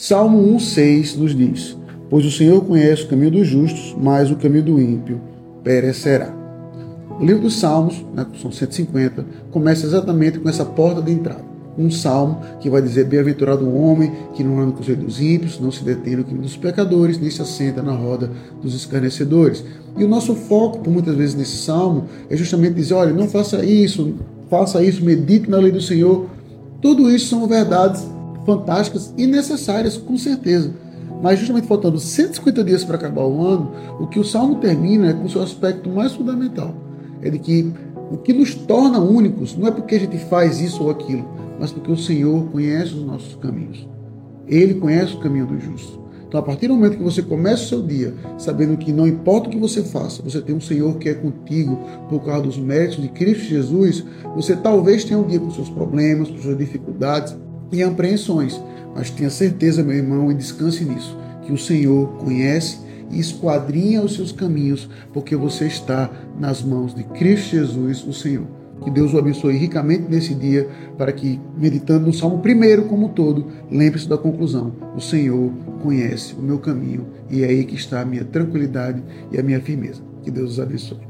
Salmo 1,6 nos diz: Pois o Senhor conhece o caminho dos justos, mas o caminho do ímpio perecerá. O livro dos Salmos, né, são 150, começa exatamente com essa porta de entrada. Um salmo que vai dizer: Bem-aventurado o homem que não anda no conselho dos ímpios, não se detém no caminho dos pecadores, nem se assenta na roda dos escarnecedores. E o nosso foco, por muitas vezes, nesse salmo é justamente dizer: olha, não faça isso, faça isso, medite na lei do Senhor. Tudo isso são verdades fantásticas e necessárias, com certeza. Mas justamente faltando 150 dias para acabar o ano, o que o Salmo termina é com o seu aspecto mais fundamental. É de que o que nos torna únicos não é porque a gente faz isso ou aquilo, mas porque o Senhor conhece os nossos caminhos. Ele conhece o caminho do justo. Então, a partir do momento que você começa o seu dia sabendo que não importa o que você faça, você tem um Senhor que é contigo por causa dos méritos de Cristo Jesus, você talvez tenha um dia com seus problemas, com suas dificuldades e apreensões, mas tenha certeza, meu irmão, e descanse nisso, que o Senhor conhece e esquadrinha os seus caminhos, porque você está nas mãos de Cristo Jesus, o Senhor. Que Deus o abençoe ricamente nesse dia, para que, meditando no Salmo primeiro como um todo, lembre-se da conclusão: o Senhor conhece o meu caminho e é aí que está a minha tranquilidade e a minha firmeza. Que Deus os abençoe.